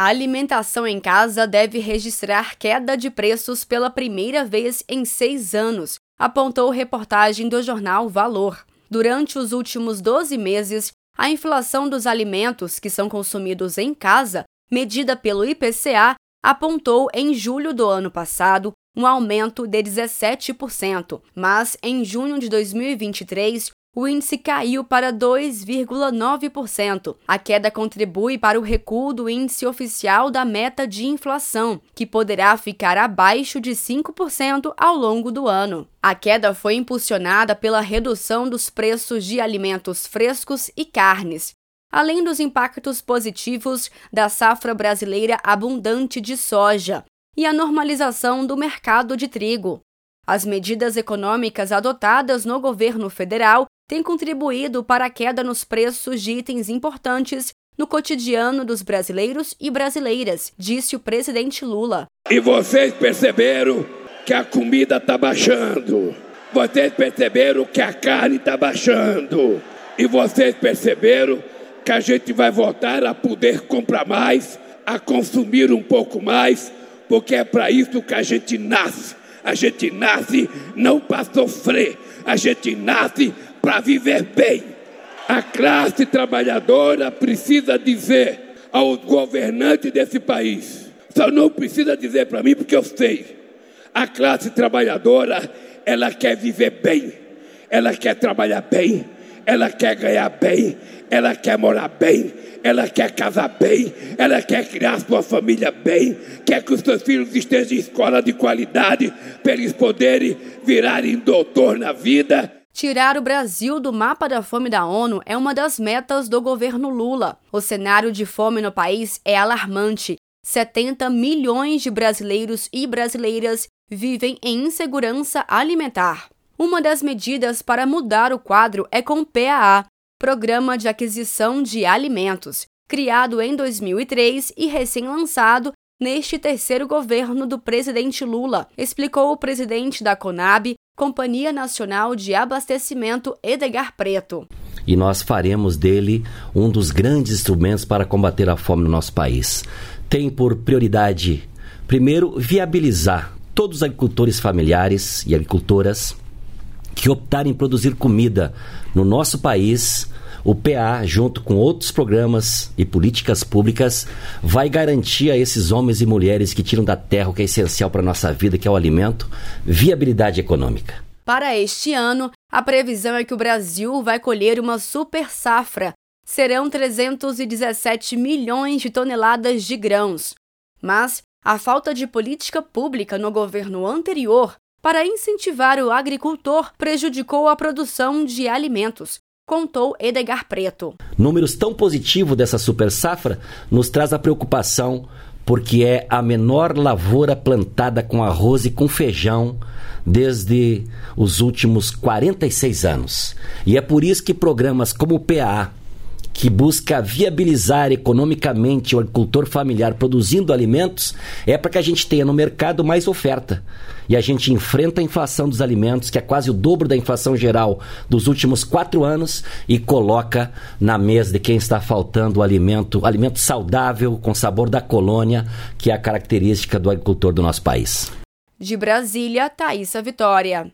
A alimentação em casa deve registrar queda de preços pela primeira vez em seis anos, apontou reportagem do jornal Valor. Durante os últimos 12 meses, a inflação dos alimentos que são consumidos em casa, medida pelo IPCA, apontou em julho do ano passado um aumento de 17%, mas em junho de 2023 o índice caiu para 2,9%. A queda contribui para o recuo do índice oficial da meta de inflação, que poderá ficar abaixo de 5% ao longo do ano. A queda foi impulsionada pela redução dos preços de alimentos frescos e carnes, além dos impactos positivos da safra brasileira abundante de soja e a normalização do mercado de trigo. As medidas econômicas adotadas no governo federal têm contribuído para a queda nos preços de itens importantes no cotidiano dos brasileiros e brasileiras, disse o presidente Lula. E vocês perceberam que a comida está baixando. Vocês perceberam que a carne está baixando. E vocês perceberam que a gente vai voltar a poder comprar mais, a consumir um pouco mais, porque é para isso que a gente nasce. A gente nasce não para sofrer, a gente nasce para viver bem. A classe trabalhadora precisa dizer aos governantes desse país, só não precisa dizer para mim porque eu sei. A classe trabalhadora, ela quer viver bem, ela quer trabalhar bem, ela quer ganhar bem, ela quer morar bem, ela quer casar bem, ela quer criar sua família bem, quer que os seus filhos estejam em escola de qualidade para eles poderem virarem doutor na vida. Tirar o Brasil do mapa da fome da ONU é uma das metas do governo Lula. O cenário de fome no país é alarmante. 70 milhões de brasileiros e brasileiras vivem em insegurança alimentar. Uma das medidas para mudar o quadro é com o PAA, Programa de Aquisição de Alimentos, criado em 2003 e recém-lançado neste terceiro governo do presidente Lula, explicou o presidente da Conab, Companhia Nacional de Abastecimento Edgar Preto. E nós faremos dele um dos grandes instrumentos para combater a fome no nosso país. Tem por prioridade, primeiro, viabilizar todos os agricultores familiares e agricultoras que optarem em produzir comida no nosso país, o PA, junto com outros programas e políticas públicas, vai garantir a esses homens e mulheres que tiram da terra o que é essencial para a nossa vida, que é o alimento, viabilidade econômica. Para este ano, a previsão é que o Brasil vai colher uma super safra. Serão 317 milhões de toneladas de grãos. Mas a falta de política pública no governo anterior para incentivar o agricultor prejudicou a produção de alimentos, contou Edgar Preto. Números tão positivos dessa super safra nos traz a preocupação porque é a menor lavoura plantada com arroz e com feijão desde os últimos 46 anos. E é por isso que programas como o PA, que busca viabilizar economicamente o agricultor familiar produzindo alimentos, é para que a gente tenha no mercado mais oferta. E a gente enfrenta a inflação dos alimentos, que é quase o dobro da inflação geral dos últimos quatro anos, e coloca na mesa de quem está faltando o alimento, alimento saudável, com sabor da colônia, que é a característica do agricultor do nosso país. De Brasília, Thaisa Vitória.